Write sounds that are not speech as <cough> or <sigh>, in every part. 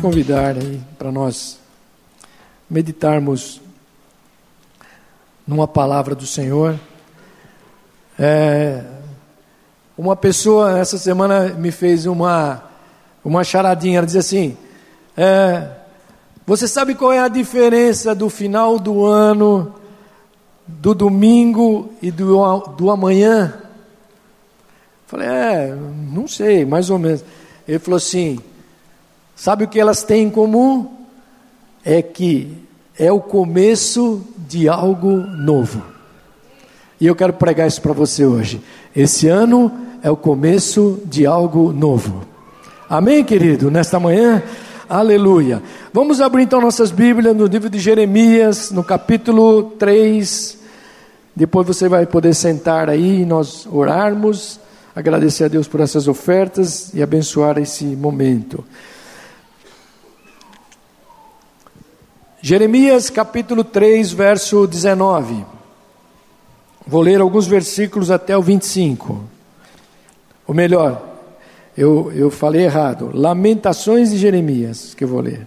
convidar para nós meditarmos numa palavra do Senhor. É, uma pessoa essa semana me fez uma uma charadinha. Ela diz assim: é, Você sabe qual é a diferença do final do ano, do domingo e do, do amanhã? Falei: É, não sei, mais ou menos. Ele falou assim: Sabe o que elas têm em comum? É que é o começo de algo novo. E eu quero pregar isso para você hoje. Esse ano é o começo de algo novo. Amém, querido? Nesta manhã, aleluia. Vamos abrir então nossas Bíblias no livro de Jeremias, no capítulo 3. Depois você vai poder sentar aí e nós orarmos, agradecer a Deus por essas ofertas e abençoar esse momento. Jeremias capítulo 3, verso 19. Vou ler alguns versículos até o 25. Ou melhor, eu, eu falei errado. Lamentações de Jeremias, que eu vou ler.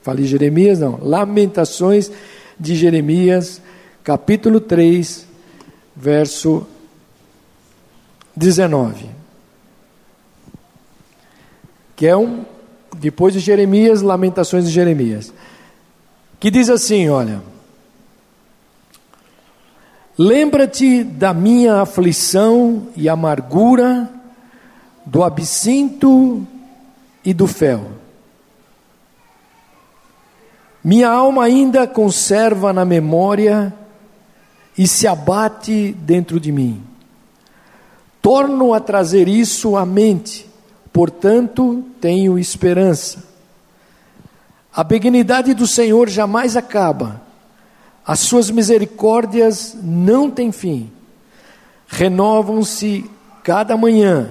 Falei Jeremias, não. Lamentações de Jeremias, capítulo 3, verso 19. Que é um, depois de Jeremias, Lamentações de Jeremias que diz assim: olha. Lembra-te da minha aflição e amargura, do absinto e do fel. Minha alma ainda conserva na memória e se abate dentro de mim. Torno a trazer isso à mente, portanto tenho esperança. A benignidade do Senhor jamais acaba, as suas misericórdias não têm fim, renovam-se cada manhã,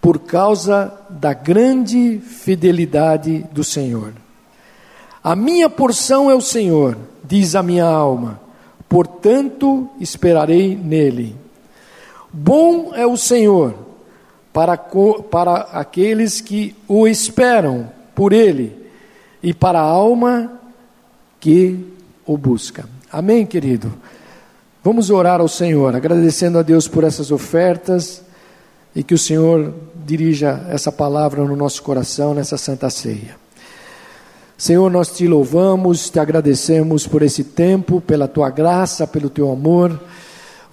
por causa da grande fidelidade do Senhor. A minha porção é o Senhor, diz a minha alma, portanto esperarei nele. Bom é o Senhor para, para aqueles que o esperam por ele e para a alma que o busca. Amém, querido? Vamos orar ao Senhor, agradecendo a Deus por essas ofertas e que o Senhor dirija essa palavra no nosso coração nessa santa ceia. Senhor, nós te louvamos, te agradecemos por esse tempo, pela tua graça, pelo teu amor.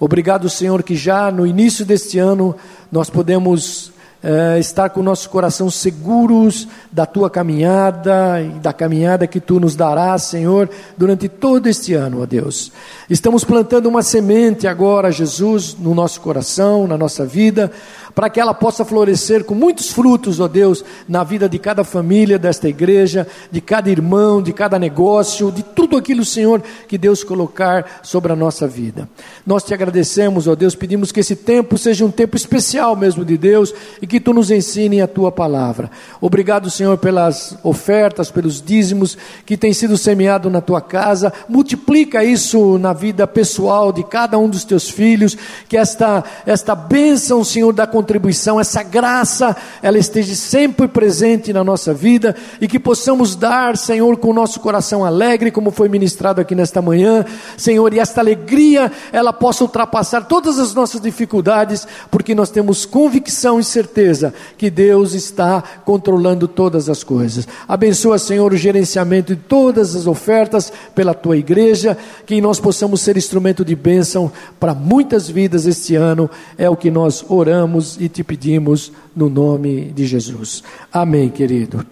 Obrigado, Senhor, que já no início deste ano nós podemos é, estar com o nosso coração seguros da tua caminhada e da caminhada que tu nos darás, Senhor, durante todo este ano, ó Deus. Estamos plantando uma semente agora, Jesus, no nosso coração, na nossa vida, para que ela possa florescer com muitos frutos, ó Deus, na vida de cada família desta igreja, de cada irmão, de cada negócio, de tudo aquilo, Senhor, que Deus colocar sobre a nossa vida. Nós te agradecemos, ó Deus, pedimos que esse tempo seja um tempo especial mesmo de Deus e que tu nos ensine a tua palavra. Obrigado, Senhor, pelas ofertas, pelos dízimos que têm sido semeados na tua casa. Multiplica isso na vida pessoal de cada um dos teus filhos, que esta esta bênção, Senhor, da contribuição, essa graça, ela esteja sempre presente na nossa vida e que possamos dar, Senhor, com o nosso coração alegre, como foi ministrado aqui nesta manhã, Senhor, e esta alegria, ela possa ultrapassar todas as nossas dificuldades, porque nós temos convicção e certeza que Deus está controlando todas as coisas. Abençoa, Senhor, o gerenciamento de todas as ofertas pela tua igreja, que nós possamos ser instrumento de bênção para muitas vidas este ano, é o que nós oramos e te pedimos no nome de Jesus. Amém, querido.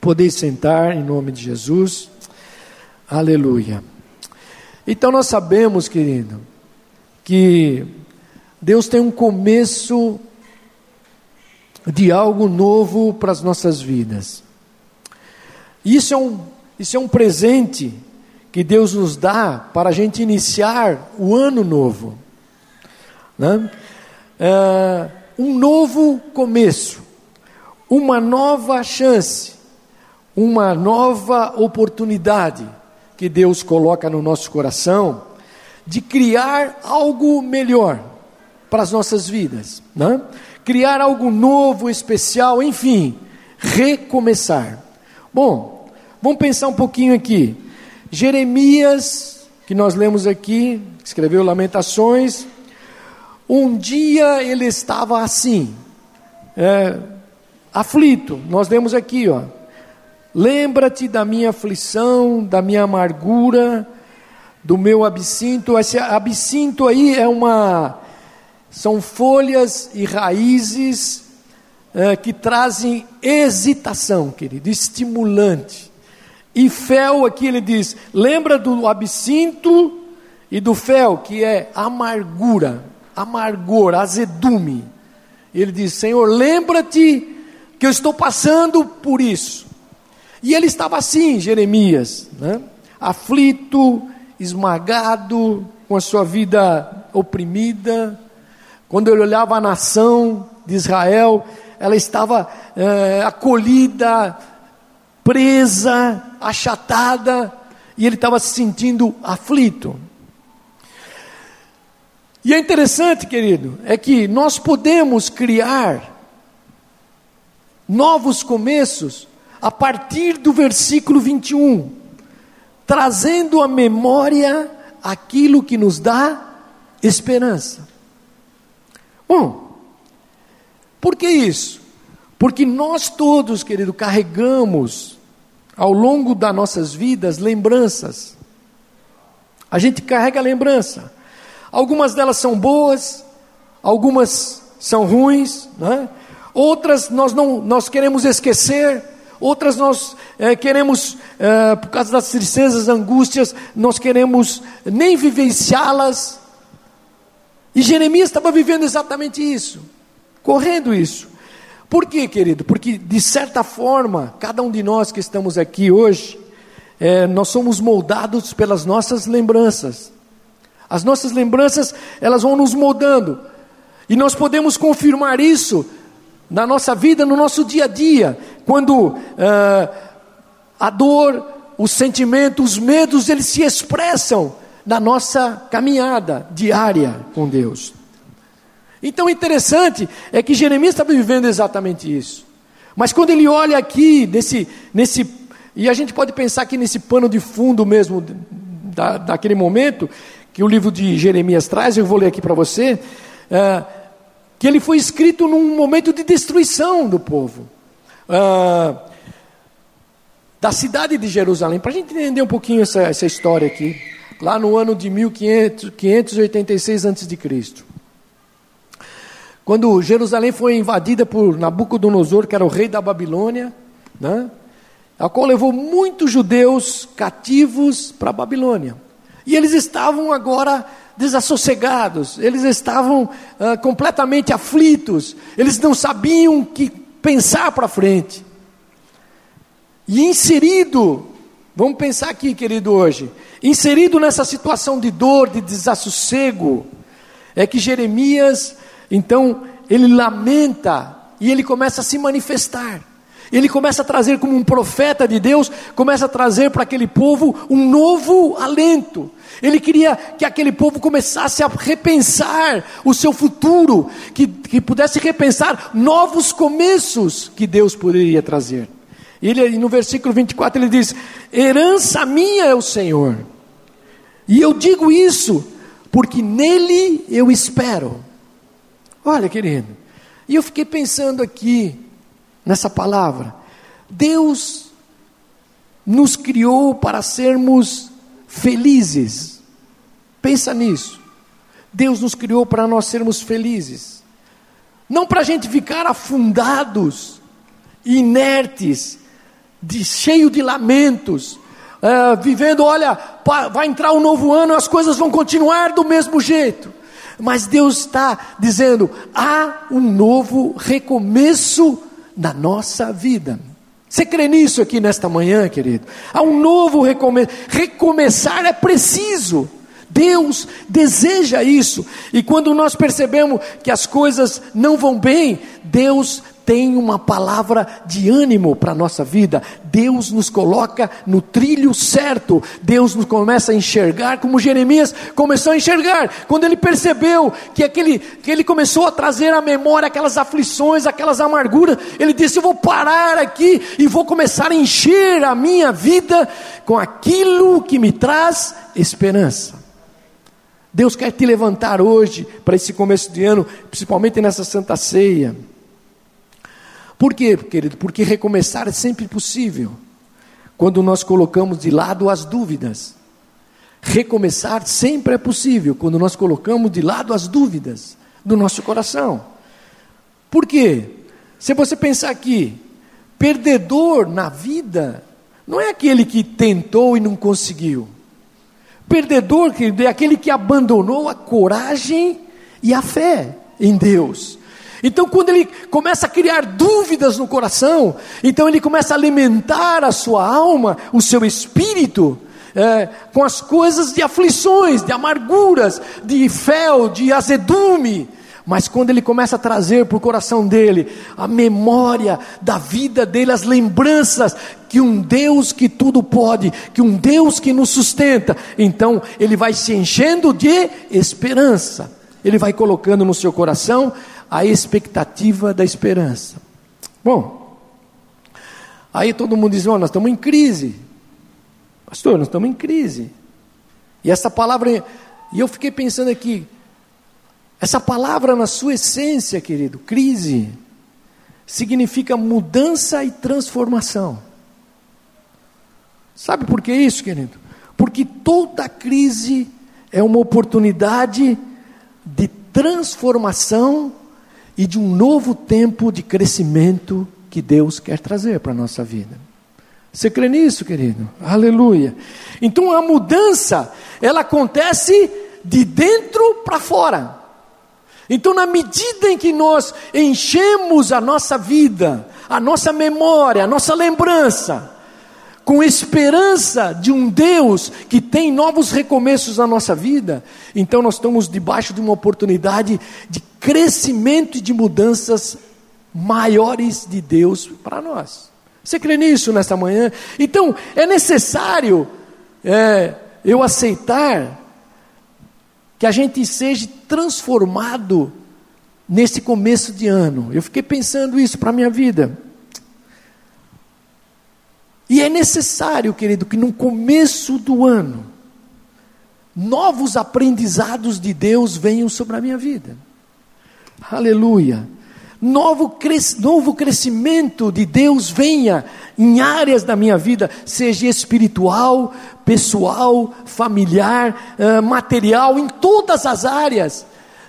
Podeis sentar em nome de Jesus. Aleluia. Então nós sabemos, querido, que Deus tem um começo de algo novo para as nossas vidas. Isso é um, isso é um presente que Deus nos dá para a gente iniciar o ano novo. Né? É, um novo começo, uma nova chance, uma nova oportunidade que Deus coloca no nosso coração de criar algo melhor para as nossas vidas, né? criar algo novo, especial, enfim, recomeçar. Bom, vamos pensar um pouquinho aqui. Jeremias, que nós lemos aqui, escreveu Lamentações. Um dia ele estava assim, é, aflito. Nós lemos aqui, ó. Lembra-te da minha aflição, da minha amargura, do meu absinto. Esse absinto aí é uma. São folhas e raízes é, que trazem hesitação, querido, estimulante. E fel, aqui ele diz: lembra do absinto e do fel, que é amargura, amargor, azedume. Ele diz: Senhor, lembra-te que eu estou passando por isso. E ele estava assim, Jeremias, né? aflito, esmagado, com a sua vida oprimida. Quando ele olhava a nação de Israel, ela estava é, acolhida, presa, achatada, e ele estava se sentindo aflito. E é interessante, querido, é que nós podemos criar novos começos a partir do versículo 21, trazendo à memória aquilo que nos dá esperança. Bom, por que isso? Porque nós todos, querido, carregamos ao longo das nossas vidas lembranças. A gente carrega lembrança. Algumas delas são boas, algumas são ruins, né? outras nós não nós queremos esquecer, outras nós é, queremos, é, por causa das tristezas, angústias, nós queremos nem vivenciá-las. E Jeremias estava vivendo exatamente isso, correndo isso. Por quê, querido? Porque, de certa forma, cada um de nós que estamos aqui hoje, é, nós somos moldados pelas nossas lembranças. As nossas lembranças, elas vão nos moldando. E nós podemos confirmar isso na nossa vida, no nosso dia a dia, quando ah, a dor, o sentimento, os medos, eles se expressam na nossa caminhada diária com Deus. Então, interessante é que Jeremias estava vivendo exatamente isso. Mas quando ele olha aqui, nesse, nesse, e a gente pode pensar aqui nesse pano de fundo mesmo, da, daquele momento, que o livro de Jeremias traz, eu vou ler aqui para você, é, que ele foi escrito num momento de destruição do povo. É, da cidade de Jerusalém, para a gente entender um pouquinho essa, essa história aqui, lá no ano de 1586 a.C. Quando Jerusalém foi invadida por Nabucodonosor, que era o rei da Babilônia, né? a qual levou muitos judeus cativos para a Babilônia. E eles estavam agora desassossegados, eles estavam ah, completamente aflitos, eles não sabiam o que pensar para frente. E inserido, vamos pensar aqui, querido, hoje, inserido nessa situação de dor, de desassossego, é que Jeremias então, ele lamenta e ele começa a se manifestar. Ele começa a trazer como um profeta de Deus, começa a trazer para aquele povo um novo alento. Ele queria que aquele povo começasse a repensar o seu futuro, que, que pudesse repensar novos começos que Deus poderia trazer. Ele, no versículo 24 ele diz: Herança minha é o Senhor, e eu digo isso porque nele eu espero. Olha, querido, e eu fiquei pensando aqui nessa palavra. Deus nos criou para sermos felizes. Pensa nisso. Deus nos criou para nós sermos felizes. Não para a gente ficar afundados, inertes, de, cheio de lamentos, uh, vivendo, olha, vai entrar um novo ano, as coisas vão continuar do mesmo jeito. Mas Deus está dizendo: há um novo recomeço na nossa vida. Você crê nisso aqui nesta manhã, querido? Há um novo recomeço. Recomeçar é preciso. Deus deseja isso. E quando nós percebemos que as coisas não vão bem, Deus tem uma palavra de ânimo para a nossa vida. Deus nos coloca no trilho certo. Deus nos começa a enxergar como Jeremias começou a enxergar. Quando ele percebeu que, aquele, que ele começou a trazer à memória aquelas aflições, aquelas amarguras, ele disse: Eu vou parar aqui e vou começar a encher a minha vida com aquilo que me traz esperança. Deus quer te levantar hoje para esse começo de ano, principalmente nessa Santa Ceia. Por quê, querido? Porque recomeçar é sempre possível quando nós colocamos de lado as dúvidas. Recomeçar sempre é possível quando nós colocamos de lado as dúvidas do nosso coração. Por quê? Se você pensar aqui, perdedor na vida não é aquele que tentou e não conseguiu. Perdedor, querido, é aquele que abandonou a coragem e a fé em Deus. Então, quando ele começa a criar dúvidas no coração, então ele começa a alimentar a sua alma, o seu espírito, é, com as coisas de aflições, de amarguras, de fel, de azedume, mas quando ele começa a trazer para o coração dele a memória da vida dele, as lembranças que um Deus que tudo pode, que um Deus que nos sustenta, então ele vai se enchendo de esperança. Ele vai colocando no seu coração a expectativa da esperança. Bom, aí todo mundo diz: oh, nós estamos em crise. Pastor, nós estamos em crise. E essa palavra, e eu fiquei pensando aqui, essa palavra, na sua essência, querido, crise, significa mudança e transformação. Sabe por que isso, querido? Porque toda crise é uma oportunidade de transformação e de um novo tempo de crescimento que Deus quer trazer para a nossa vida. Você crê nisso, querido? Aleluia. Então a mudança, ela acontece de dentro para fora. Então, na medida em que nós enchemos a nossa vida, a nossa memória, a nossa lembrança, com esperança de um Deus que tem novos recomeços na nossa vida, então nós estamos debaixo de uma oportunidade de crescimento e de mudanças maiores de Deus para nós. Você crê nisso nesta manhã? Então, é necessário é, eu aceitar que a gente seja transformado nesse começo de ano. Eu fiquei pensando isso para a minha vida. E é necessário, querido, que no começo do ano, novos aprendizados de Deus venham sobre a minha vida. Aleluia novo, cres, novo crescimento de Deus venha em áreas da minha vida, seja espiritual, pessoal, familiar, uh, material, em todas as áreas.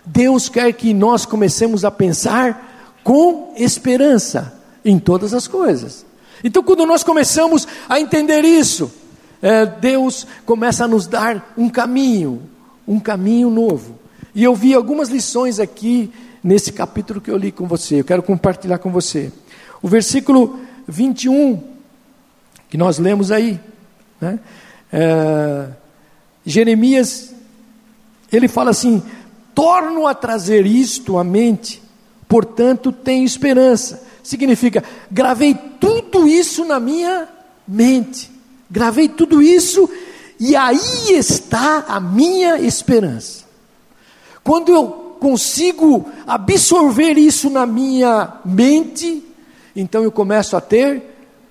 Deus quer que nós comecemos a pensar com esperança em todas as coisas. Então, quando nós começamos a entender isso, é, Deus começa a nos dar um caminho, um caminho novo. E eu vi algumas lições aqui nesse capítulo que eu li com você. Eu quero compartilhar com você. O versículo 21, que nós lemos aí, né? é, Jeremias, ele fala assim: torno a trazer isto à mente, portanto tenho esperança. Significa, gravei tudo isso na minha mente, gravei tudo isso, e aí está a minha esperança. Quando eu consigo absorver isso na minha mente, então eu começo a ter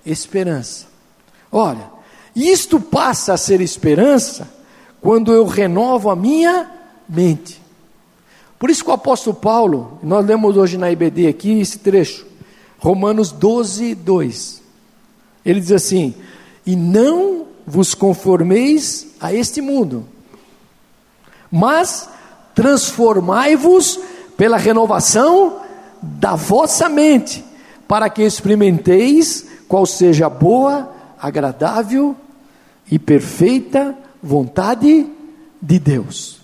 esperança. Olha, isto passa a ser esperança quando eu renovo a minha mente. Por isso que o apóstolo Paulo, nós lemos hoje na IBD aqui esse trecho, Romanos 12, 2. Ele diz assim: E não vos conformeis a este mundo, mas transformai-vos pela renovação da vossa mente, para que experimenteis qual seja a boa, agradável e perfeita vontade de Deus.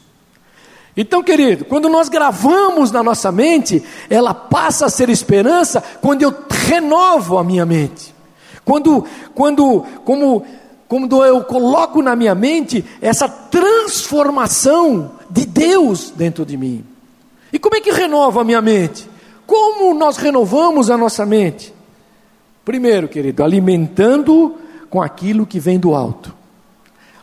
Então, querido, quando nós gravamos na nossa mente, ela passa a ser esperança quando eu renovo a minha mente. Quando, quando, como quando eu coloco na minha mente essa transformação de Deus dentro de mim. E como é que renova a minha mente? Como nós renovamos a nossa mente? Primeiro, querido, alimentando com aquilo que vem do alto.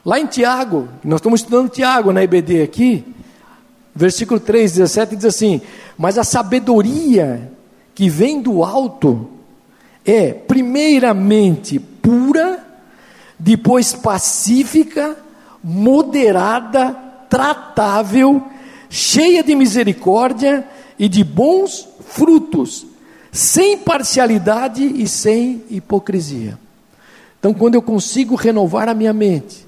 Lá em Tiago, nós estamos estudando Tiago na IBD aqui, versículo 3, 17 diz assim: Mas a sabedoria que vem do alto é, primeiramente, pura, depois pacífica, moderada, tratável, cheia de misericórdia e de bons frutos, sem parcialidade e sem hipocrisia. Então, quando eu consigo renovar a minha mente,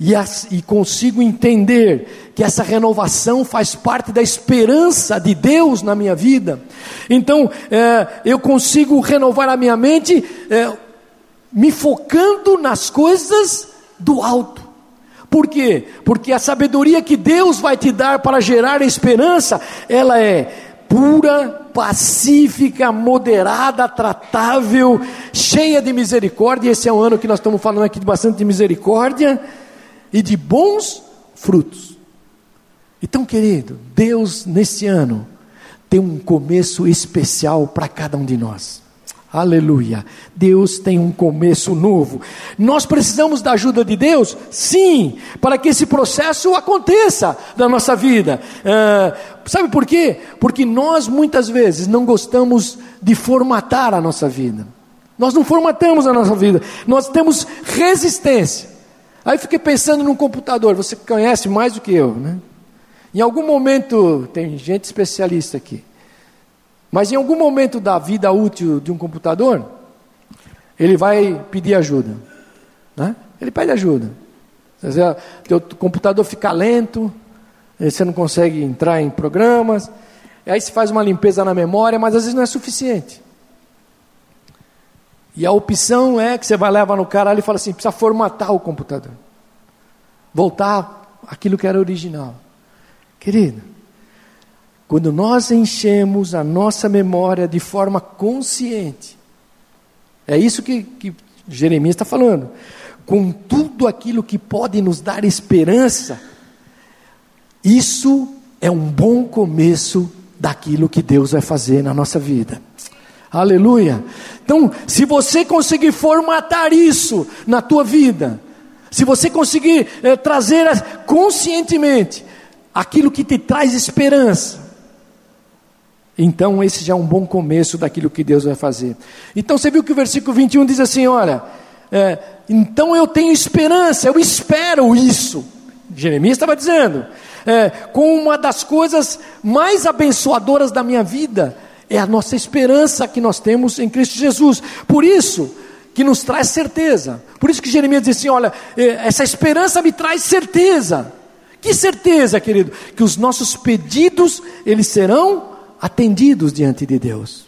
e, as, e, consigo entender que essa renovação faz parte da esperança de Deus na minha vida, então é, eu consigo renovar a minha mente é, me focando nas coisas do alto. Por quê? Porque a sabedoria que Deus vai te dar para gerar esperança, ela é pura, pacífica, moderada, tratável, cheia de misericórdia. Esse é um ano que nós estamos falando aqui de bastante misericórdia e de bons frutos. Então, querido, Deus nesse ano tem um começo especial para cada um de nós. Aleluia. Deus tem um começo novo. Nós precisamos da ajuda de Deus? Sim, para que esse processo aconteça na nossa vida. É, sabe por quê? Porque nós muitas vezes não gostamos de formatar a nossa vida. Nós não formatamos a nossa vida, nós temos resistência. Aí fiquei pensando num computador, você conhece mais do que eu, né? Em algum momento, tem gente especialista aqui. Mas em algum momento da vida útil de um computador, ele vai pedir ajuda. Né? Ele pede ajuda. O teu computador fica lento, você não consegue entrar em programas, aí se faz uma limpeza na memória, mas às vezes não é suficiente. E a opção é que você vai levar no cara e fala assim: precisa formatar o computador, voltar aquilo que era original. Querido, quando nós enchemos a nossa memória de forma consciente, é isso que, que Jeremias está falando, com tudo aquilo que pode nos dar esperança, isso é um bom começo daquilo que Deus vai fazer na nossa vida. Aleluia. Então, se você conseguir formatar isso na tua vida, se você conseguir é, trazer conscientemente aquilo que te traz esperança, então, esse já é um bom começo daquilo que Deus vai fazer. Então, você viu que o versículo 21 diz assim: Olha, é, então eu tenho esperança, eu espero isso. Jeremias estava dizendo, é, com uma das coisas mais abençoadoras da minha vida, é a nossa esperança que nós temos em Cristo Jesus. Por isso, que nos traz certeza. Por isso que Jeremias diz assim: olha, é, essa esperança me traz certeza. Que certeza, querido? Que os nossos pedidos, eles serão atendidos diante de Deus.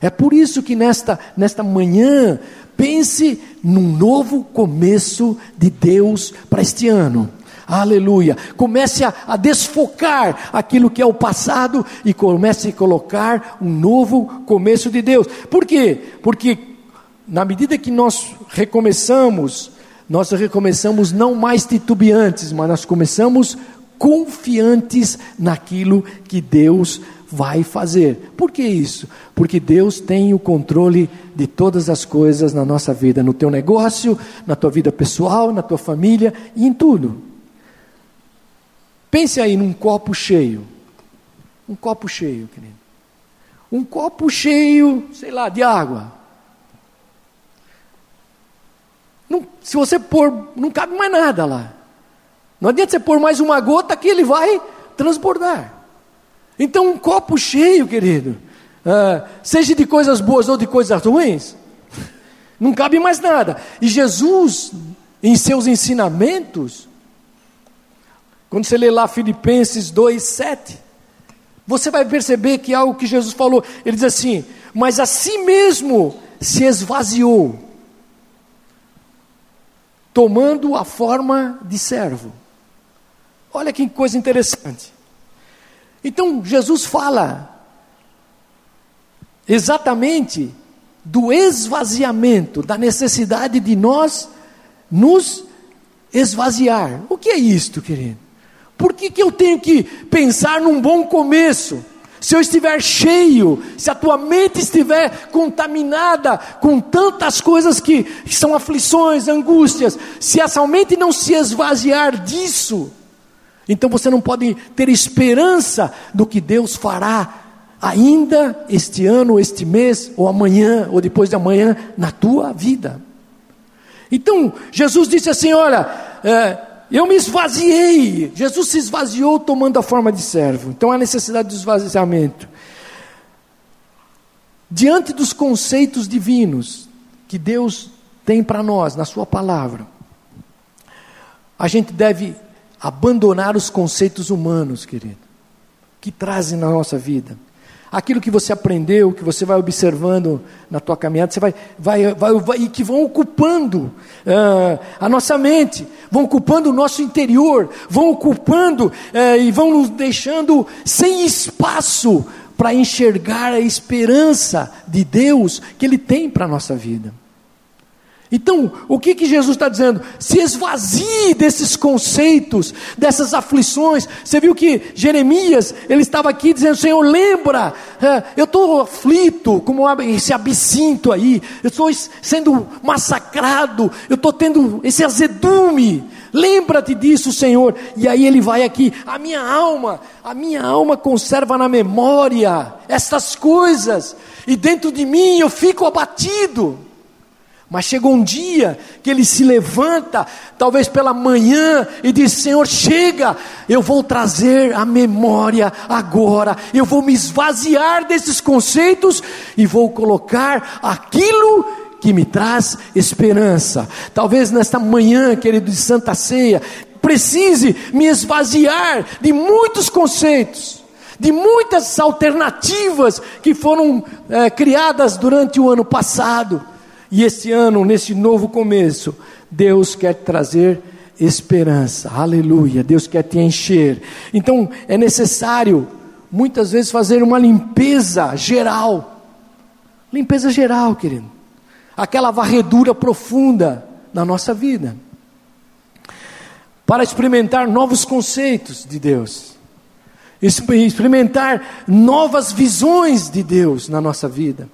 É por isso que nesta, nesta manhã, pense num novo começo de Deus para este ano. Aleluia. Comece a, a, desfocar aquilo que é o passado e comece a colocar um novo começo de Deus. Por quê? Porque na medida que nós recomeçamos, nós recomeçamos não mais titubeantes, mas nós começamos confiantes naquilo que Deus vai fazer. Por que isso? Porque Deus tem o controle de todas as coisas na nossa vida, no teu negócio, na tua vida pessoal, na tua família e em tudo. Pense aí num copo cheio. Um copo cheio, querido. Um copo cheio, sei lá, de água. Não, se você pôr, não cabe mais nada lá. Não adianta você pôr mais uma gota que ele vai transbordar. Então, um copo cheio, querido, uh, seja de coisas boas ou de coisas ruins, não cabe mais nada. E Jesus, em seus ensinamentos, quando você lê lá Filipenses 2, 7, você vai perceber que é algo que Jesus falou, ele diz assim: Mas a si mesmo se esvaziou, tomando a forma de servo. Olha que coisa interessante. Então Jesus fala exatamente do esvaziamento, da necessidade de nós nos esvaziar. O que é isto, querido? Por que, que eu tenho que pensar num bom começo? se eu estiver cheio, se a tua mente estiver contaminada com tantas coisas que, que são aflições, angústias, se essa mente não se esvaziar disso, então você não pode ter esperança do que Deus fará ainda este ano, este mês, ou amanhã, ou depois de amanhã, na tua vida. Então, Jesus disse assim: Olha, é, eu me esvaziei. Jesus se esvaziou tomando a forma de servo. Então há necessidade de esvaziamento. Diante dos conceitos divinos que Deus tem para nós, na Sua palavra, a gente deve abandonar os conceitos humanos, querido, que trazem na nossa vida aquilo que você aprendeu, que você vai observando na tua caminhada, você vai, vai, vai, vai e que vão ocupando uh, a nossa mente, vão ocupando o nosso interior, vão ocupando uh, e vão nos deixando sem espaço para enxergar a esperança de Deus que Ele tem para a nossa vida. Então, o que, que Jesus está dizendo? Se esvazie desses conceitos, dessas aflições. Você viu que Jeremias, ele estava aqui dizendo: Senhor, lembra, eu estou aflito, como esse absinto aí, eu estou sendo massacrado, eu estou tendo esse azedume. Lembra-te disso, Senhor. E aí ele vai aqui, a minha alma, a minha alma conserva na memória estas coisas, e dentro de mim eu fico abatido. Mas chegou um dia que ele se levanta, talvez pela manhã, e diz: Senhor, chega, eu vou trazer a memória agora, eu vou me esvaziar desses conceitos e vou colocar aquilo que me traz esperança. Talvez nesta manhã, querido, de Santa Ceia, precise me esvaziar de muitos conceitos de muitas alternativas que foram é, criadas durante o ano passado. E esse ano, nesse novo começo, Deus quer trazer esperança. Aleluia. Deus quer te encher. Então, é necessário muitas vezes fazer uma limpeza geral. Limpeza geral, querido. Aquela varredura profunda na nossa vida. Para experimentar novos conceitos de Deus. Experimentar novas visões de Deus na nossa vida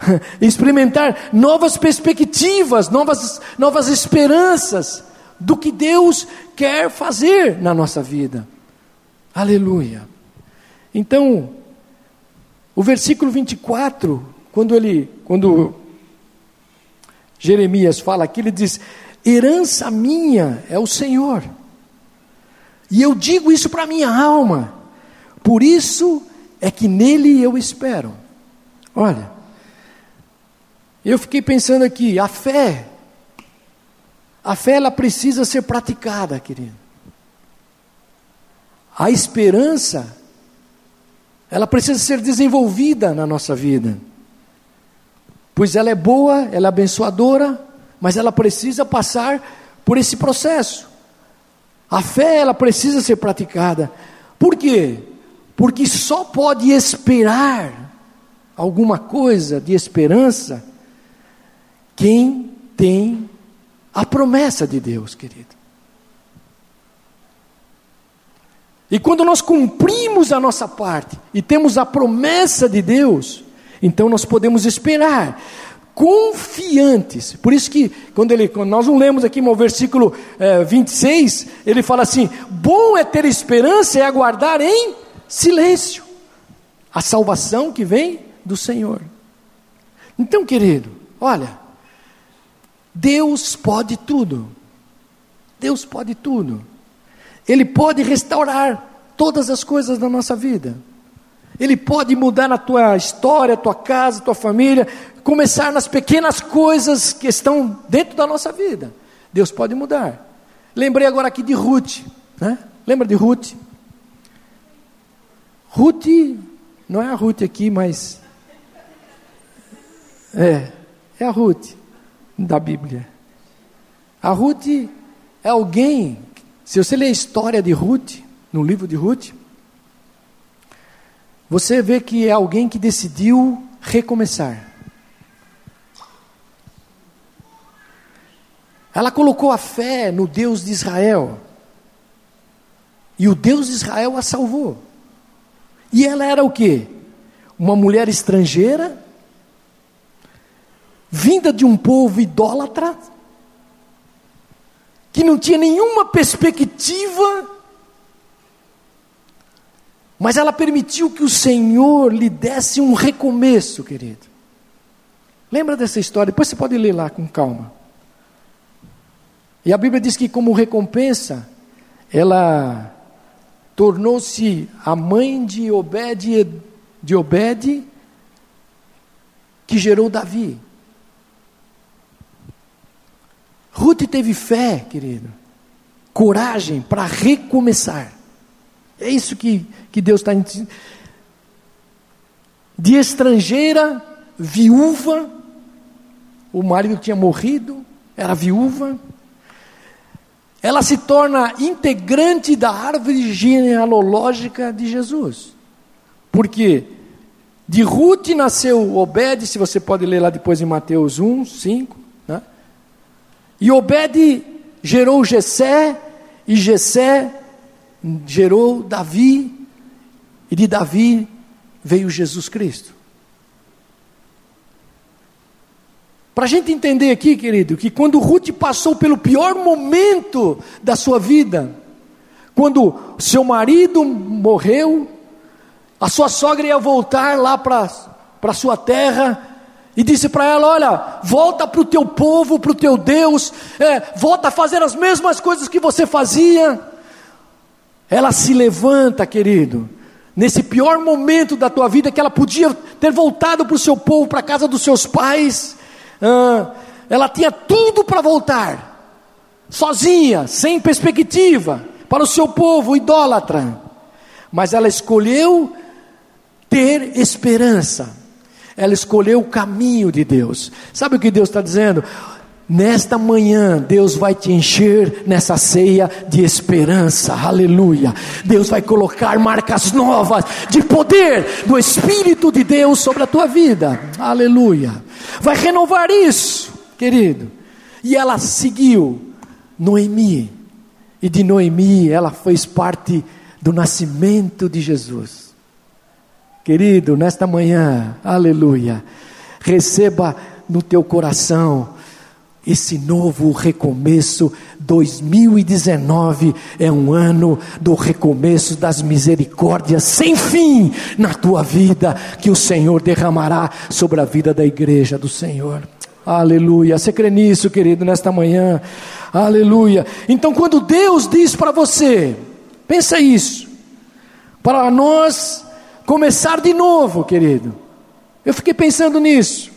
<laughs> experimentar novas perspectivas, novas, novas esperanças do que Deus quer fazer na nossa vida. Aleluia. Então, o versículo 24, quando ele, quando Jeremias fala aqui, ele diz: herança minha é o Senhor. E eu digo isso para minha alma. Por isso é que nele eu espero. Olha, eu fiquei pensando aqui, a fé, a fé ela precisa ser praticada, querido. A esperança, ela precisa ser desenvolvida na nossa vida. Pois ela é boa, ela é abençoadora, mas ela precisa passar por esse processo. A fé, ela precisa ser praticada. Por quê? Porque só pode esperar alguma coisa de esperança quem tem a promessa de Deus, querido. E quando nós cumprimos a nossa parte e temos a promessa de Deus, então nós podemos esperar confiantes. Por isso que quando ele, quando nós não lemos aqui no versículo é, 26, ele fala assim: bom é ter esperança e aguardar em silêncio a salvação que vem do Senhor. Então, querido, olha, Deus pode tudo. Deus pode tudo. Ele pode restaurar todas as coisas da nossa vida. Ele pode mudar a tua história, a tua casa, a tua família, começar nas pequenas coisas que estão dentro da nossa vida. Deus pode mudar. Lembrei agora aqui de Ruth, né? Lembra de Ruth? Ruth, não é a Ruth aqui, mas é, é a Ruth da Bíblia. A Ruth é alguém, se você ler a história de Ruth, no livro de Ruth, você vê que é alguém que decidiu recomeçar. Ela colocou a fé no Deus de Israel. E o Deus de Israel a salvou. E ela era o quê? Uma mulher estrangeira, vinda de um povo idólatra, que não tinha nenhuma perspectiva, mas ela permitiu que o Senhor lhe desse um recomeço, querido. Lembra dessa história? Depois você pode ler lá com calma. E a Bíblia diz que, como recompensa, ela tornou-se a mãe de Obed, de Obed, que gerou Davi. Ruth teve fé, querido, coragem para recomeçar. É isso que, que Deus está dizendo. De estrangeira, viúva, o marido tinha morrido, era viúva. Ela se torna integrante da árvore genealógica de Jesus. Porque de Ruth nasceu Obed, se você pode ler lá depois em Mateus 1, 5. E Obed gerou Jessé, e Jessé gerou Davi, e de Davi veio Jesus Cristo. Para a gente entender aqui, querido, que quando Ruth passou pelo pior momento da sua vida, quando seu marido morreu, a sua sogra ia voltar lá para a sua terra, e disse para ela: Olha, volta para o teu povo, para o teu Deus, é, volta a fazer as mesmas coisas que você fazia. Ela se levanta, querido, nesse pior momento da tua vida, que ela podia ter voltado para o seu povo, para a casa dos seus pais, ah, ela tinha tudo para voltar, sozinha, sem perspectiva, para o seu povo idólatra, mas ela escolheu ter esperança, ela escolheu o caminho de Deus. Sabe o que Deus está dizendo? Nesta manhã, Deus vai te encher nessa ceia de esperança, aleluia. Deus vai colocar marcas novas de poder do Espírito de Deus sobre a tua vida, aleluia. Vai renovar isso, querido. E ela seguiu Noemi, e de Noemi ela fez parte do nascimento de Jesus. Querido, nesta manhã, aleluia, receba no teu coração esse novo recomeço, 2019 é um ano do recomeço das misericórdias sem fim na tua vida, que o Senhor derramará sobre a vida da igreja do Senhor. Aleluia. Você crê nisso, querido, nesta manhã? Aleluia. Então, quando Deus diz para você, pensa isso, para nós começar de novo, querido. Eu fiquei pensando nisso.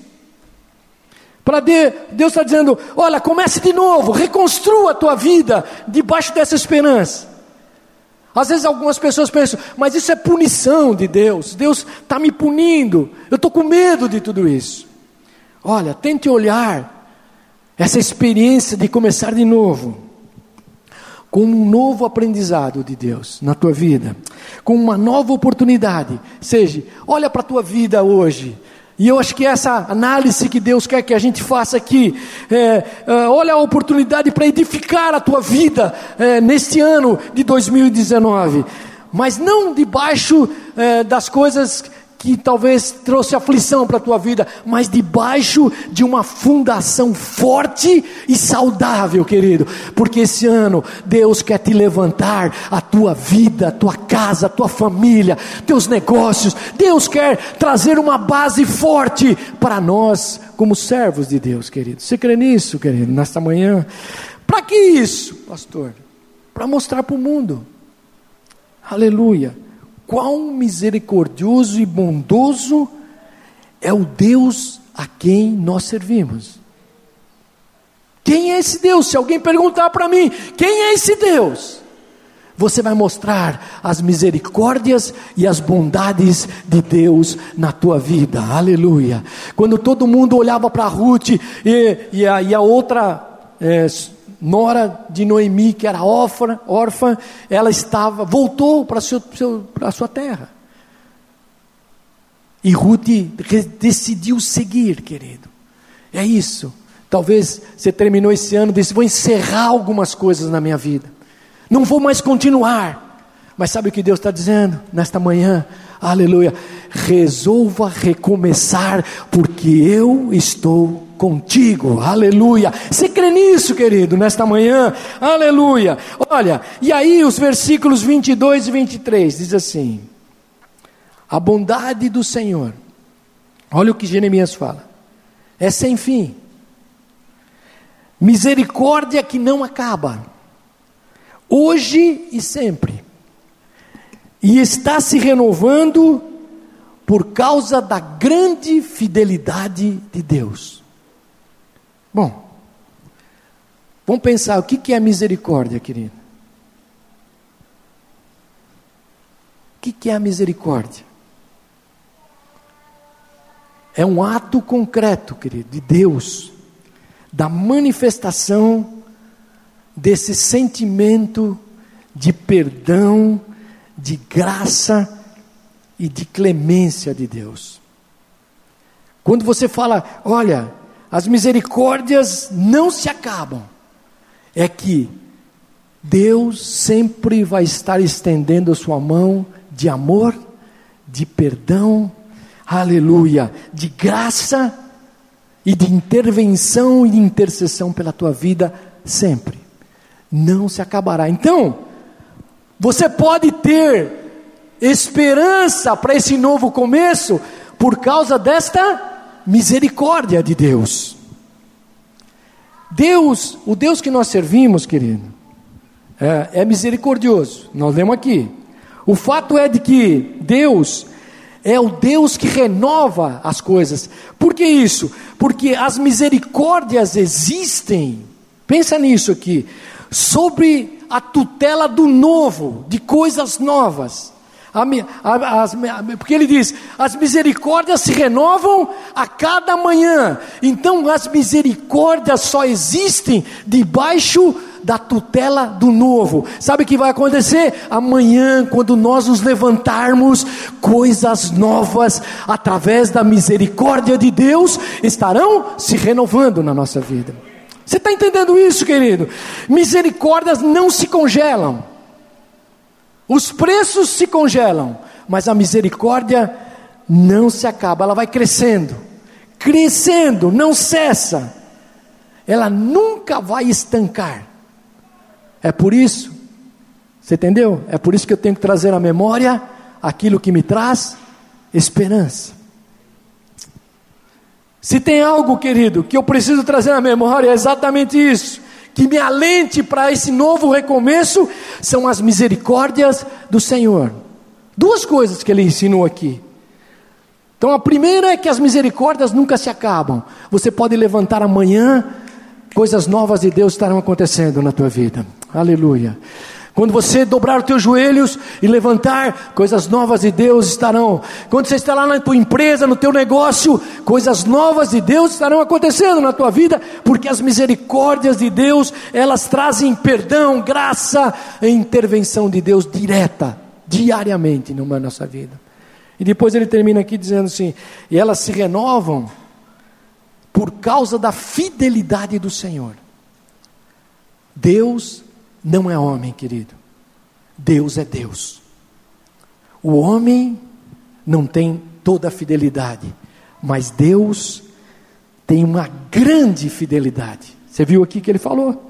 Para Deus está dizendo: olha, comece de novo, reconstrua a tua vida debaixo dessa esperança. Às vezes algumas pessoas pensam, mas isso é punição de Deus, Deus está me punindo, eu estou com medo de tudo isso. Olha, tente olhar essa experiência de começar de novo, com um novo aprendizado de Deus na tua vida, com uma nova oportunidade. Seja, olha para a tua vida hoje, e eu acho que essa análise que Deus quer que a gente faça aqui, é, é, olha a oportunidade para edificar a tua vida é, neste ano de 2019, mas não debaixo é, das coisas que talvez trouxe aflição para a tua vida, mas debaixo de uma fundação forte e saudável, querido, porque esse ano Deus quer te levantar a tua vida, a tua casa, a tua família, teus negócios. Deus quer trazer uma base forte para nós, como servos de Deus, querido. Você crê nisso, querido, nesta manhã? Para que isso, pastor? Para mostrar para o mundo. Aleluia quão misericordioso e bondoso é o Deus a quem nós servimos. Quem é esse Deus? Se alguém perguntar para mim, quem é esse Deus? Você vai mostrar as misericórdias e as bondades de Deus na tua vida, aleluia. Quando todo mundo olhava para Ruth e, e, a, e a outra é, nora de Noemi, que era órfã, órfã ela estava, voltou para a sua terra. E Ruth decidiu seguir, querido. É isso. Talvez você terminou esse ano e disse: vou encerrar algumas coisas na minha vida. Não vou mais continuar. Mas sabe o que Deus está dizendo nesta manhã? aleluia, resolva recomeçar, porque eu estou contigo, aleluia. Você crê nisso, querido, nesta manhã, aleluia. Olha, e aí os versículos 22 e 23 diz assim: A bondade do Senhor, olha o que Jeremias fala, é sem fim, misericórdia que não acaba, hoje e sempre e está se renovando por causa da grande fidelidade de Deus. Bom, vamos pensar o que é misericórdia, querido? O que é a misericórdia? É um ato concreto, querido, de Deus, da manifestação desse sentimento de perdão de graça e de clemência de Deus. Quando você fala, olha, as misericórdias não se acabam, é que Deus sempre vai estar estendendo a sua mão de amor, de perdão, aleluia, de graça e de intervenção e intercessão pela tua vida sempre. Não se acabará. Então, você pode ter esperança para esse novo começo por causa desta misericórdia de Deus. Deus, o Deus que nós servimos, querido, é, é misericordioso. Nós lemos aqui. O fato é de que Deus é o Deus que renova as coisas. Por que isso? Porque as misericórdias existem. Pensa nisso aqui. Sobre a tutela do novo, de coisas novas. A, a, porque ele diz: as misericórdias se renovam a cada manhã. Então, as misericórdias só existem debaixo da tutela do novo. Sabe o que vai acontecer? Amanhã, quando nós nos levantarmos, coisas novas, através da misericórdia de Deus, estarão se renovando na nossa vida. Você está entendendo isso, querido? Misericórdias não se congelam, os preços se congelam, mas a misericórdia não se acaba, ela vai crescendo, crescendo, não cessa, ela nunca vai estancar. É por isso, você entendeu? É por isso que eu tenho que trazer à memória aquilo que me traz esperança. Se tem algo, querido, que eu preciso trazer na memória, é exatamente isso. Que me alente para esse novo recomeço são as misericórdias do Senhor. Duas coisas que ele ensinou aqui. Então, a primeira é que as misericórdias nunca se acabam. Você pode levantar amanhã, coisas novas de Deus estarão acontecendo na tua vida. Aleluia. Quando você dobrar os teus joelhos e levantar, coisas novas de Deus estarão. Quando você está lá na tua empresa, no teu negócio, coisas novas de Deus estarão acontecendo na tua vida, porque as misericórdias de Deus, elas trazem perdão, graça e intervenção de Deus direta, diariamente numa nossa vida. E depois ele termina aqui dizendo assim: e elas se renovam por causa da fidelidade do Senhor. Deus não é homem, querido. Deus é Deus. O homem não tem toda a fidelidade, mas Deus tem uma grande fidelidade. Você viu aqui que ele falou?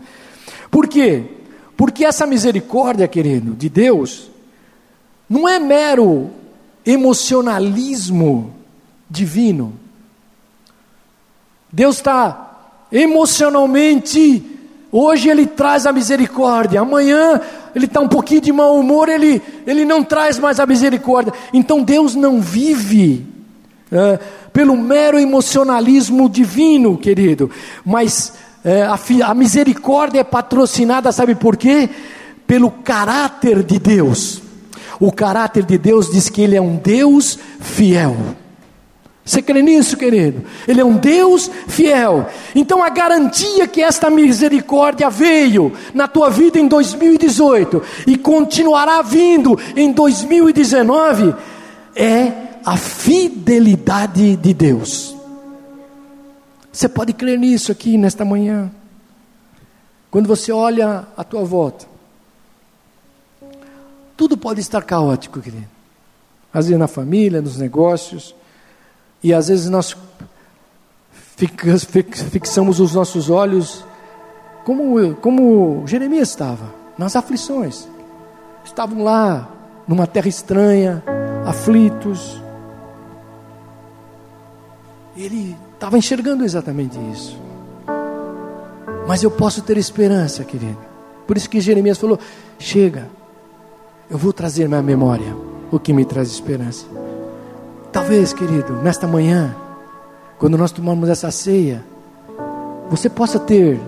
Por quê? Porque essa misericórdia, querido, de Deus, não é mero emocionalismo divino. Deus está emocionalmente Hoje ele traz a misericórdia, amanhã ele está um pouquinho de mau humor, ele, ele não traz mais a misericórdia. Então Deus não vive é, pelo mero emocionalismo divino, querido, mas é, a, a misericórdia é patrocinada, sabe por quê? Pelo caráter de Deus. O caráter de Deus diz que Ele é um Deus fiel. Você crê nisso, querido? Ele é um Deus fiel. Então a garantia que esta misericórdia veio na tua vida em 2018 e continuará vindo em 2019 é a fidelidade de Deus. Você pode crer nisso aqui nesta manhã. Quando você olha à tua volta, tudo pode estar caótico, querido. às vezes na família, nos negócios, e às vezes nós fixamos os nossos olhos como, como Jeremias estava, nas aflições. Estavam lá, numa terra estranha, aflitos. Ele estava enxergando exatamente isso. Mas eu posso ter esperança, querido. Por isso que Jeremias falou: chega, eu vou trazer minha memória o que me traz esperança. Talvez, querido, nesta manhã, quando nós tomamos essa ceia, você possa ter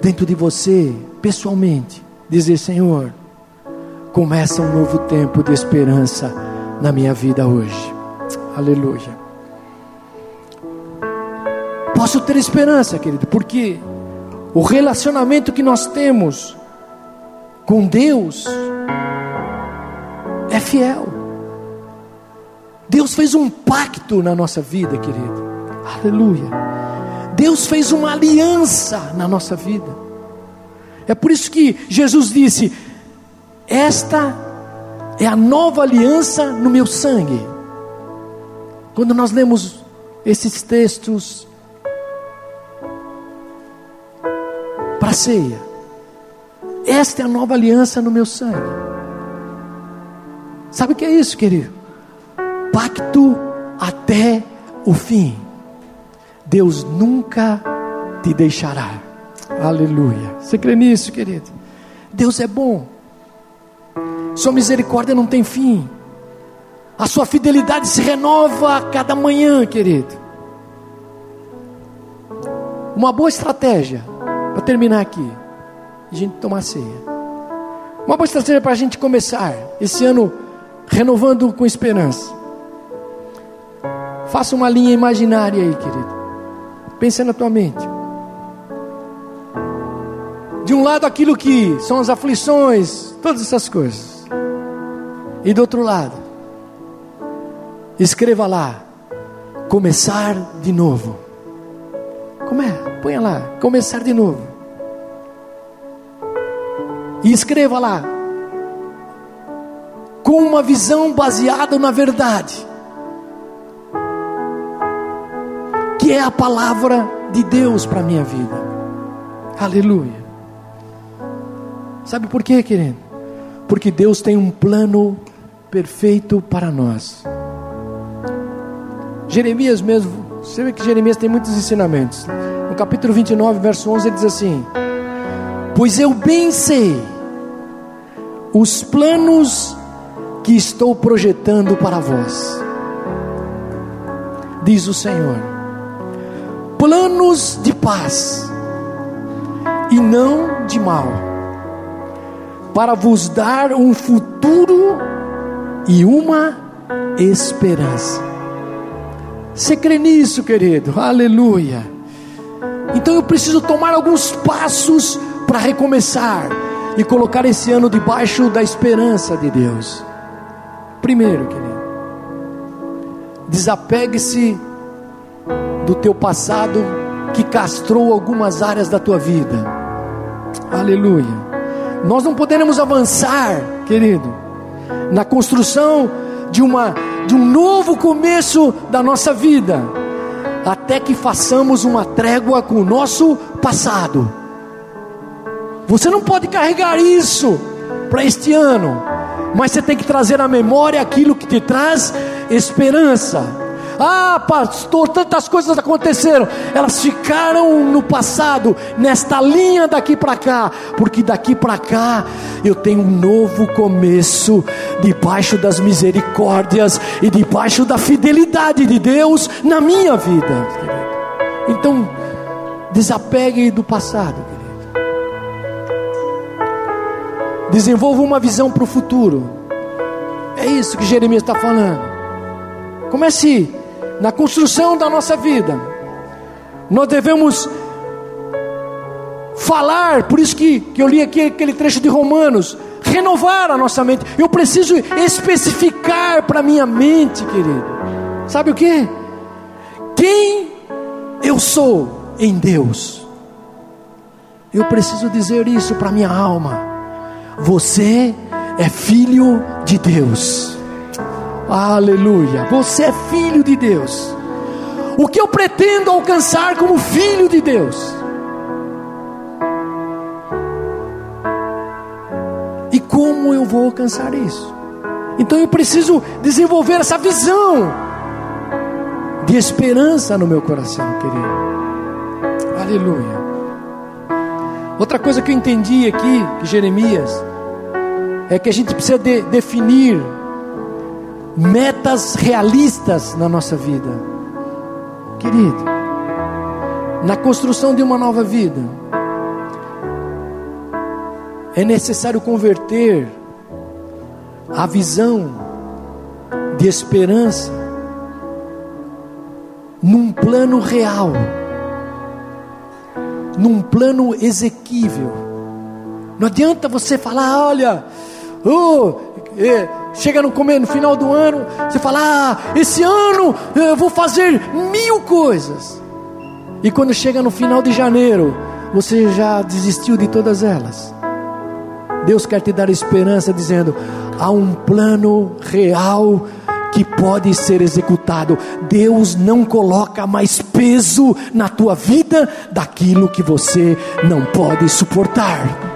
dentro de você, pessoalmente, dizer: Senhor, começa um novo tempo de esperança na minha vida hoje. Aleluia. Posso ter esperança, querido, porque o relacionamento que nós temos com Deus é fiel. Deus fez um pacto na nossa vida, querido. Aleluia. Deus fez uma aliança na nossa vida. É por isso que Jesus disse: Esta é a nova aliança no meu sangue. Quando nós lemos esses textos para a ceia, esta é a nova aliança no meu sangue. Sabe o que é isso, querido? Pacto até o fim. Deus nunca te deixará. Aleluia. Você crê nisso, querido? Deus é bom. Sua misericórdia não tem fim. A sua fidelidade se renova a cada manhã, querido. Uma boa estratégia para terminar aqui, a gente tomar ceia. Uma boa estratégia para a gente começar esse ano renovando com esperança. Faça uma linha imaginária aí, querido. Pense na tua mente. De um lado, aquilo que são as aflições, todas essas coisas. E do outro lado, escreva lá: começar de novo. Como é? Ponha lá: começar de novo. E escreva lá: com uma visão baseada na verdade, que é a palavra de Deus para a minha vida. Aleluia. Sabe por quê, querido? Porque Deus tem um plano perfeito para nós. Jeremias mesmo, você vê que Jeremias tem muitos ensinamentos. No capítulo 29, verso 11, ele diz assim: Pois eu bem sei os planos que estou projetando para vós, diz o Senhor. Planos de paz e não de mal, para vos dar um futuro e uma esperança. Você crê nisso, querido? Aleluia. Então eu preciso tomar alguns passos para recomeçar e colocar esse ano debaixo da esperança de Deus. Primeiro, querido, desapegue-se do teu passado que castrou algumas áreas da tua vida. Aleluia. Nós não poderemos avançar, querido, na construção de uma de um novo começo da nossa vida, até que façamos uma trégua com o nosso passado. Você não pode carregar isso para este ano mas você tem que trazer à memória aquilo que te traz esperança. Ah, pastor, tantas coisas aconteceram, elas ficaram no passado, nesta linha daqui para cá, porque daqui para cá eu tenho um novo começo, debaixo das misericórdias e debaixo da fidelidade de Deus na minha vida. Então, desapegue do passado. Desenvolva uma visão para o futuro. É isso que Jeremias está falando. Comece na construção da nossa vida. Nós devemos falar, por isso que, que eu li aqui aquele trecho de Romanos, renovar a nossa mente. Eu preciso especificar para minha mente, querido. Sabe o que? Quem eu sou em Deus. Eu preciso dizer isso para minha alma. Você é filho de Deus. Aleluia. Você é filho de Deus. O que eu pretendo alcançar como filho de Deus? E como eu vou alcançar isso? Então eu preciso desenvolver essa visão de esperança no meu coração, querido. Aleluia. Outra coisa que eu entendi aqui, que Jeremias, é que a gente precisa de, definir metas realistas na nossa vida, querido. Na construção de uma nova vida, é necessário converter a visão de esperança num plano real, num plano exequível. Não adianta você falar, olha, oh, é, chega no começo, no final do ano, você fala, ah, esse ano eu vou fazer mil coisas. E quando chega no final de janeiro, você já desistiu de todas elas. Deus quer te dar esperança, dizendo: há um plano real que pode ser executado. Deus não coloca mais peso na tua vida daquilo que você não pode suportar.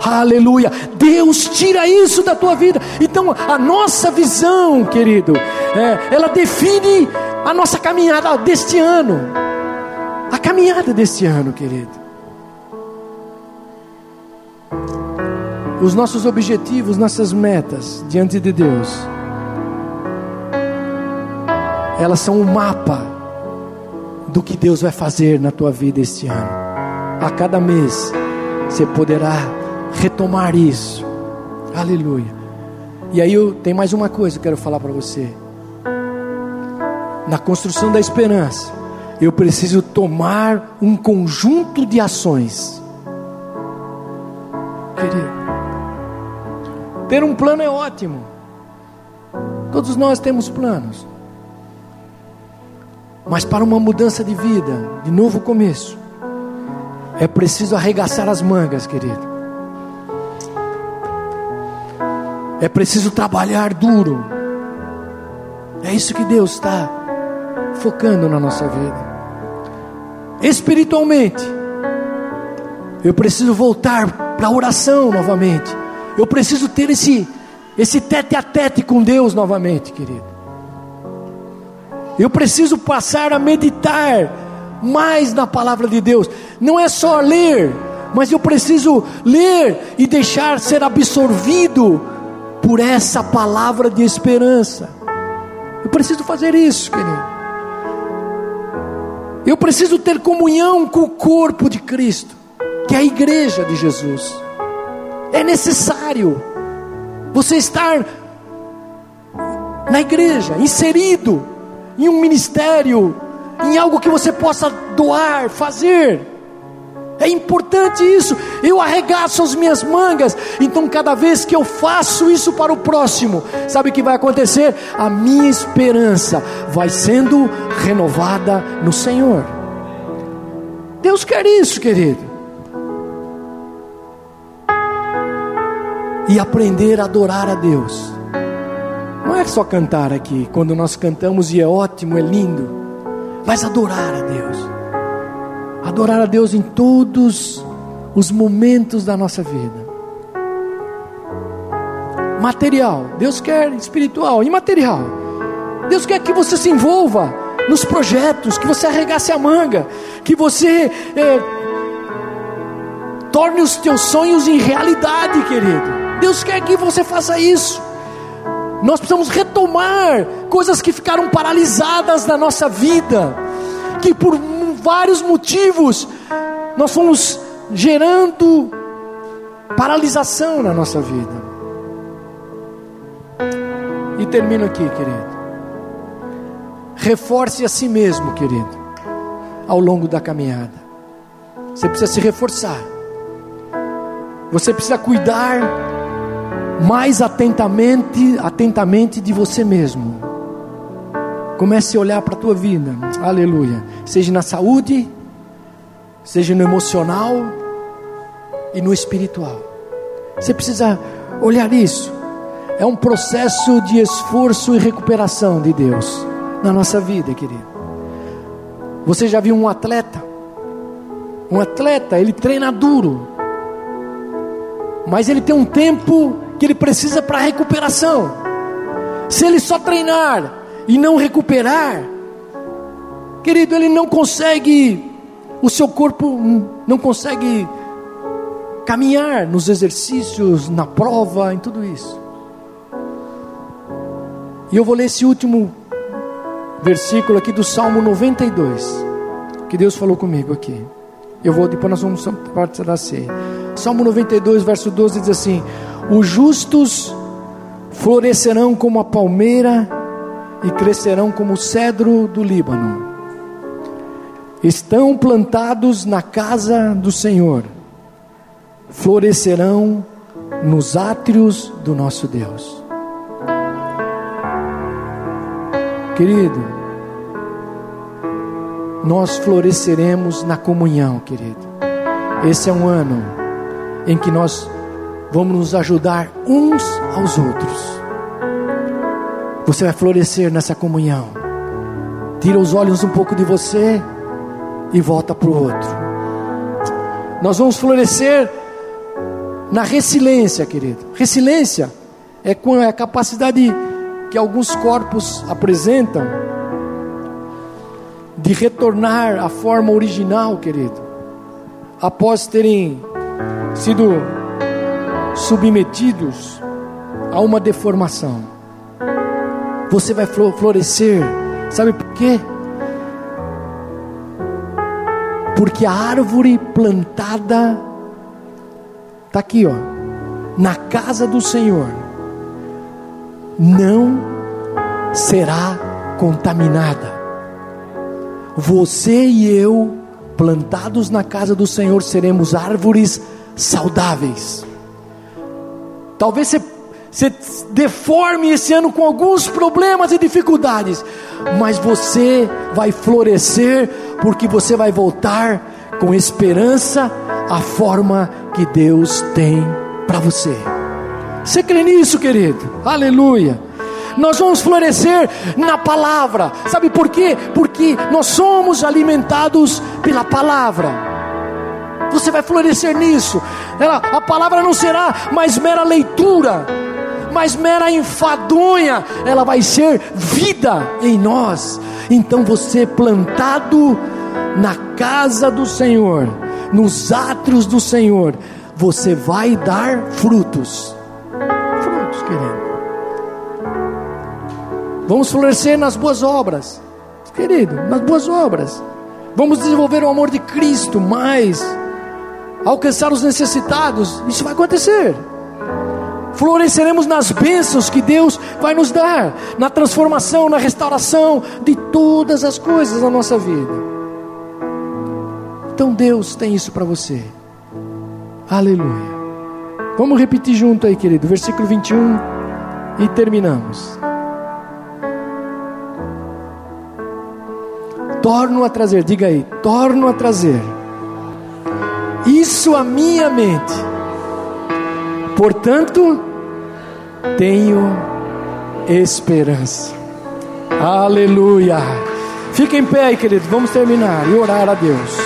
Aleluia. Deus tira isso da tua vida. Então, a nossa visão, querido, é, ela define a nossa caminhada deste ano. A caminhada deste ano, querido. Os nossos objetivos, nossas metas diante de Deus, elas são o um mapa do que Deus vai fazer na tua vida este ano. A cada mês você poderá retomar isso. Aleluia. E aí eu tenho mais uma coisa que eu quero falar para você. Na construção da esperança, eu preciso tomar um conjunto de ações. Querido, ter um plano é ótimo. Todos nós temos planos. Mas para uma mudança de vida, de novo começo, é preciso arregaçar as mangas, querido. É preciso trabalhar duro. É isso que Deus está focando na nossa vida. Espiritualmente, eu preciso voltar para a oração novamente. Eu preciso ter esse, esse tete a tete com Deus novamente, querido. Eu preciso passar a meditar mais na palavra de Deus. Não é só ler, mas eu preciso ler e deixar ser absorvido por essa palavra de esperança. Eu preciso fazer isso, querido. Eu preciso ter comunhão com o corpo de Cristo, que é a igreja de Jesus. É necessário você estar na igreja, inserido em um ministério, em algo que você possa doar, fazer. É importante isso. Eu arregaço as minhas mangas. Então, cada vez que eu faço isso para o próximo, sabe o que vai acontecer? A minha esperança vai sendo renovada no Senhor. Deus quer isso, querido. E aprender a adorar a Deus. Não é só cantar aqui, quando nós cantamos e é ótimo, é lindo, mas adorar a Deus adorar a Deus em todos os momentos da nossa vida. Material, Deus quer espiritual, imaterial. Deus quer que você se envolva nos projetos, que você arregace a manga, que você é, torne os teus sonhos em realidade, querido. Deus quer que você faça isso. Nós precisamos retomar coisas que ficaram paralisadas na nossa vida, que por vários motivos, nós fomos gerando paralisação na nossa vida. E termino aqui, querido. Reforce a si mesmo, querido, ao longo da caminhada. Você precisa se reforçar. Você precisa cuidar mais atentamente, atentamente de você mesmo. Comece a olhar para a tua vida. Aleluia. Seja na saúde, seja no emocional e no espiritual. Você precisa olhar isso. é um processo de esforço e recuperação de Deus na nossa vida, querido. Você já viu um atleta? Um atleta, ele treina duro, mas ele tem um tempo que ele precisa para recuperação. Se ele só treinar e não recuperar, querido, ele não consegue, o seu corpo não consegue caminhar nos exercícios, na prova, em tudo isso. E eu vou ler esse último versículo aqui do Salmo 92, que Deus falou comigo aqui. Eu vou, depois nós vamos parte da ceia. Salmo 92, verso 12 diz assim: Os justos florescerão como a palmeira e crescerão como o cedro do Líbano. Estão plantados na casa do Senhor, florescerão nos átrios do nosso Deus. Querido, nós floresceremos na comunhão, querido. Esse é um ano em que nós vamos nos ajudar uns aos outros. Você vai florescer nessa comunhão. Tira os olhos um pouco de você e volta para o outro. Nós vamos florescer na resiliência, querido. Resiliência é a capacidade que alguns corpos apresentam de retornar à forma original, querido, após terem sido submetidos a uma deformação. Você vai florescer, sabe por quê? Porque a árvore plantada está aqui, ó, na casa do Senhor não será contaminada. Você e eu, plantados na casa do Senhor, seremos árvores saudáveis. Talvez você, você deforme esse ano com alguns problemas e dificuldades, mas você vai florescer, porque você vai voltar com esperança à forma que Deus tem para você. Você crê nisso, querido? Aleluia. Nós vamos florescer na palavra. Sabe por quê? Porque nós somos alimentados pela palavra. Você vai florescer nisso. Ela, a palavra não será mais mera leitura, mais mera enfadonha. Ela vai ser vida em nós. Então você plantado na casa do Senhor, nos átrios do Senhor, você vai dar frutos querido. Vamos florescer nas boas obras, querido, nas boas obras. Vamos desenvolver o amor de Cristo mais, alcançar os necessitados. Isso vai acontecer. Floresceremos nas bênçãos que Deus vai nos dar, na transformação, na restauração de todas as coisas da nossa vida. Então Deus tem isso para você. Aleluia. Vamos repetir junto aí, querido, versículo 21 e terminamos. Torno a trazer, diga aí, torno a trazer isso à minha mente. Portanto, tenho esperança. Aleluia. Fica em pé aí, querido. Vamos terminar e orar a Deus.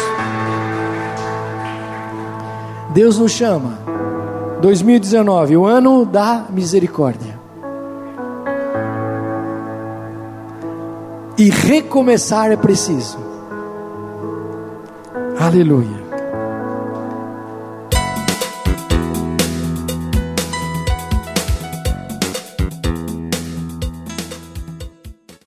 Deus nos chama 2019, o ano da misericórdia. E recomeçar é preciso. Aleluia.